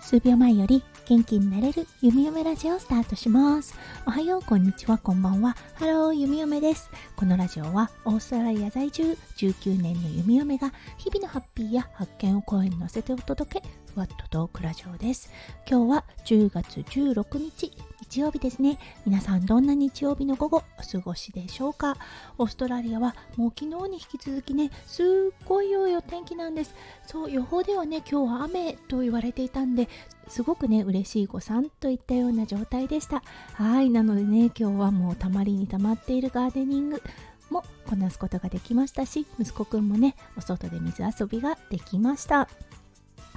数秒前より元気になれるゆみゆめラジオをスタートします。おはよう、こんにちは、こんばんは。ハロー、ゆみゆめです。このラジオはオーストラリア在住19年のゆみゆめが日々のハッピーや発見を声に乗せてお届け、ふわっとトークラジオです。今日は10月16日、日曜日ですね。皆さんどんな日曜日の午後お過ごしでしょうか？オーストラリアはもう昨日に引き続きね、すっごい良いお天気なんです。そう、予報ではね、今日は雨と言われていたんで、すごくね、嬉しい誤算といったような状態でした。はい、なのでね、今日はもうたまりにたまっているガーデニング、もこなすことができましたし息子くんもねお外で水遊びができました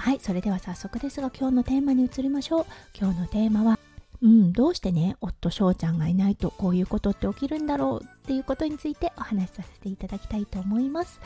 はいそれでは早速ですが今日のテーマに移りましょう。今日のテーマはうん、どうしてね夫翔ちゃんがいないとこういうことって起きるんだろうっていうことについてお話しさせていただきたいと思います。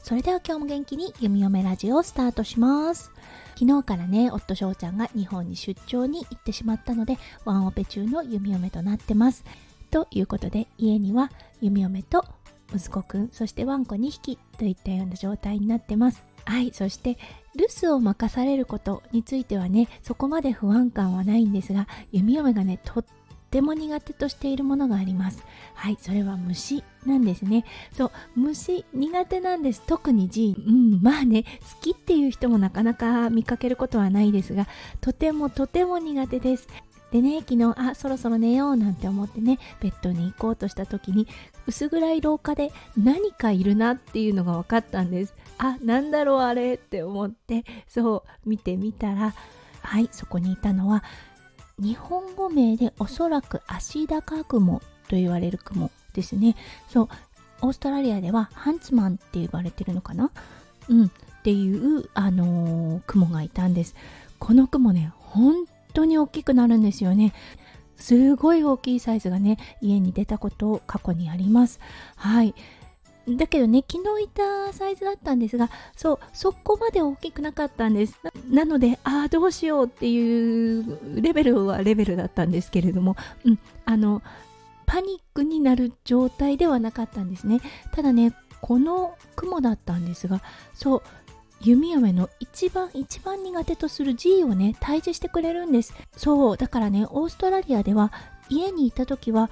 それでは今日も元気に弓嫁ラジオをスタートします。昨日からね夫翔ちゃんが日本に出張に行ってしまったのでワンオペ中の弓嫁となってます。ということで家には弓嫁と息子くんそしてワンコ2匹といったような状態になってます。はいそして留守を任されることについてはねそこまで不安感はないんですが弓嫁がねとっても苦手としているものがあります。はいそれは虫なんですね。そう虫苦手なんです。特に G うんまあね好きっていう人もなかなか見かけることはないですがとてもとても苦手です。でね昨日あそろそろ寝ようなんて思ってねベッドに行こうとした時に薄暗い廊下で何かいるなっていうのが分かったんです。あなんだろうあれって思ってそう見てみたらはいそこにいたのは日本語名でおそらく足高雲と言われる雲ですね。そうオーストラリアではハンツマンって言われてるのかな？うん。っていうあのー、雲がいたんです。この雲ね本当に大きくなるんですよね。すごい大きいサイズがね家に出たこと過去にあります。はい。だけどね昨日いたサイズだったんですがそうそこまで大きくなかったんです。なのでああどうしようっていうレベルはレベルだったんですけれども、うん、あのパニックになる状態ではなかったんですね。ただねこの雲だったんですがそう弓嫁の一番一番苦手とする G をね退治してくれるんです。そうだからねオーストラリアでは家にいた時は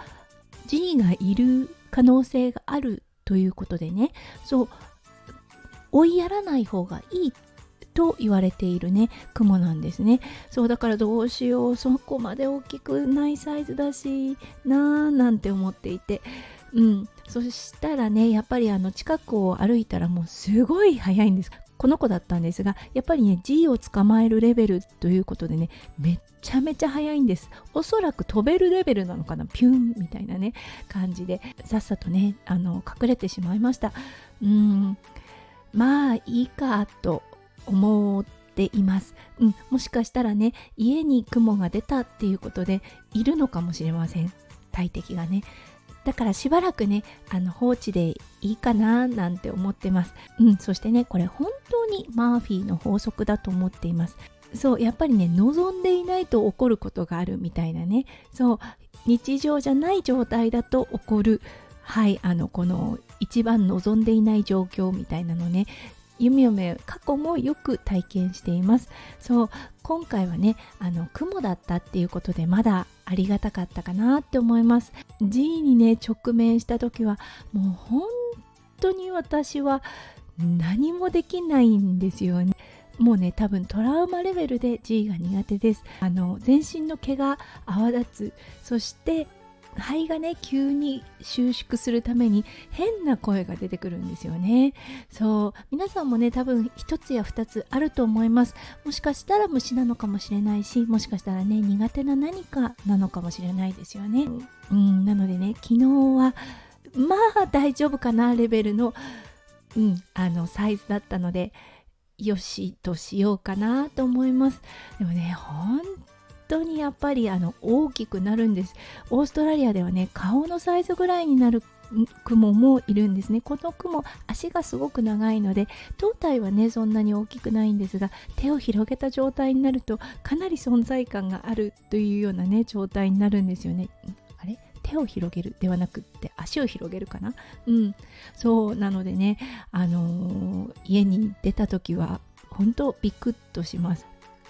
G がいる可能性があるということでね。そう。追いやらない方がいいと言われているね。雲なんですね。そうだからどうしよう。そこまで大きくないサイズだしなーなんて思っていて。うん。そしたらねやっぱりあの近くを歩いたらもうすごい速いんです。この子だったんですがやっぱりね G を捕まえるレベルということでねめっちゃめちゃ速いんです。おそらく飛べるレベルなのかなピュンみたいなね感じでさっさとねあの隠れてしまいました。うんまあいいかと思っています、うん、もしかしたらね家に雲が出たっていうことでいるのかもしれません。大敵がね。だからしばらくねあの放置でいいかななんて思ってます。うんそしてねこれ本当にマーフィーの法則だと思っています。そうやっぱりね望んでいないと起こることがあるみたいなね。そう日常じゃない状態だと起こる。はいあのこの一番望んでいない状況みたいなのね。弓嫁過去もよく体験しています。そう今回はねあの雲だったっていうことでまだありがたかったかなって思います。G にね直面した時はもう本当に私は何もできないんですよね。もうね多分トラウマレベルで G が苦手です。あの全身の毛が泡立つ。そして肺がね急に収縮するために変な声が出てくるんですよね。そう。皆さんもね多分1つや2つあると思います。もしかしたら虫なのかもしれないしもしかしたらね苦手な何かなのかもしれないですよね。うん。なのでね昨日はまあ大丈夫かなレベルのうんあのサイズだったのでよしとしようかなと思います。でもね本当にやっぱりあの大きくなるんです。オーストラリアではね顔のサイズぐらいになる雲もいるんですね。この雲足がすごく長いので胴体はねそんなに大きくないんですが手を広げた状態になるとかなり存在感があるというようなね状態になるんですよね。あれ？手を広げるではなくって足を広げるかな？うん。そうなのでねあのー、家に出た時は本当ビクッとします。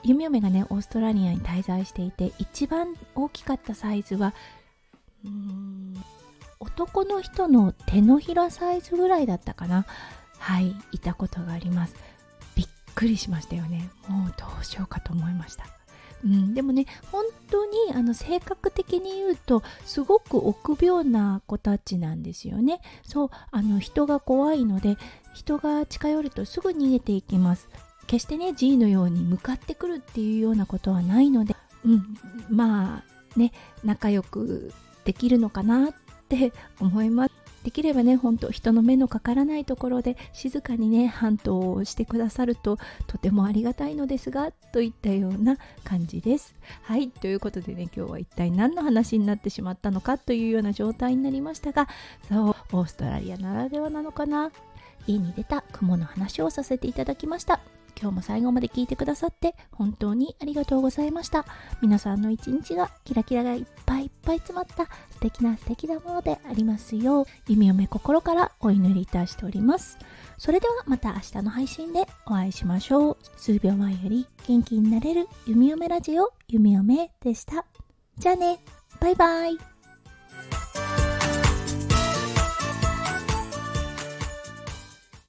弓嫁がねオーストラリアに滞在していて一番大きかったサイズはうーん男の人の手のひらサイズぐらいだったかな。はいいたことがあります。びっくりしましたよね。もうどうしようかと思いました。うん、でもね本当にあの性格的に言うとすごく臆病な子たちなんですよね。そうあの人が怖いので人が近寄るとすぐ逃げていきます。決してね G のように向かってくるっていうようなことはないので、うん、まあね仲良くできるのかなって思います。できればねほんと人の目のかからないところで静かにね半島をしてくださるととてもありがたいのですがといったような感じです。はいということでね今日は一体何の話になってしまったのかというような状態になりましたがそうオーストラリアならではなのかな。家に出た雲の話をさせていただきました。今日も最後まで聞いてくださって本当にありがとうございました。皆さんの一日がキラキラがいっぱいいっぱい詰まった素敵な素敵なものでありますよう、弓嫁心からお祈りいたしております。それではまた明日の配信でお会いしましょう。数秒前より元気になれる弓嫁ラジオ弓嫁でした。じゃあね、バイバイ。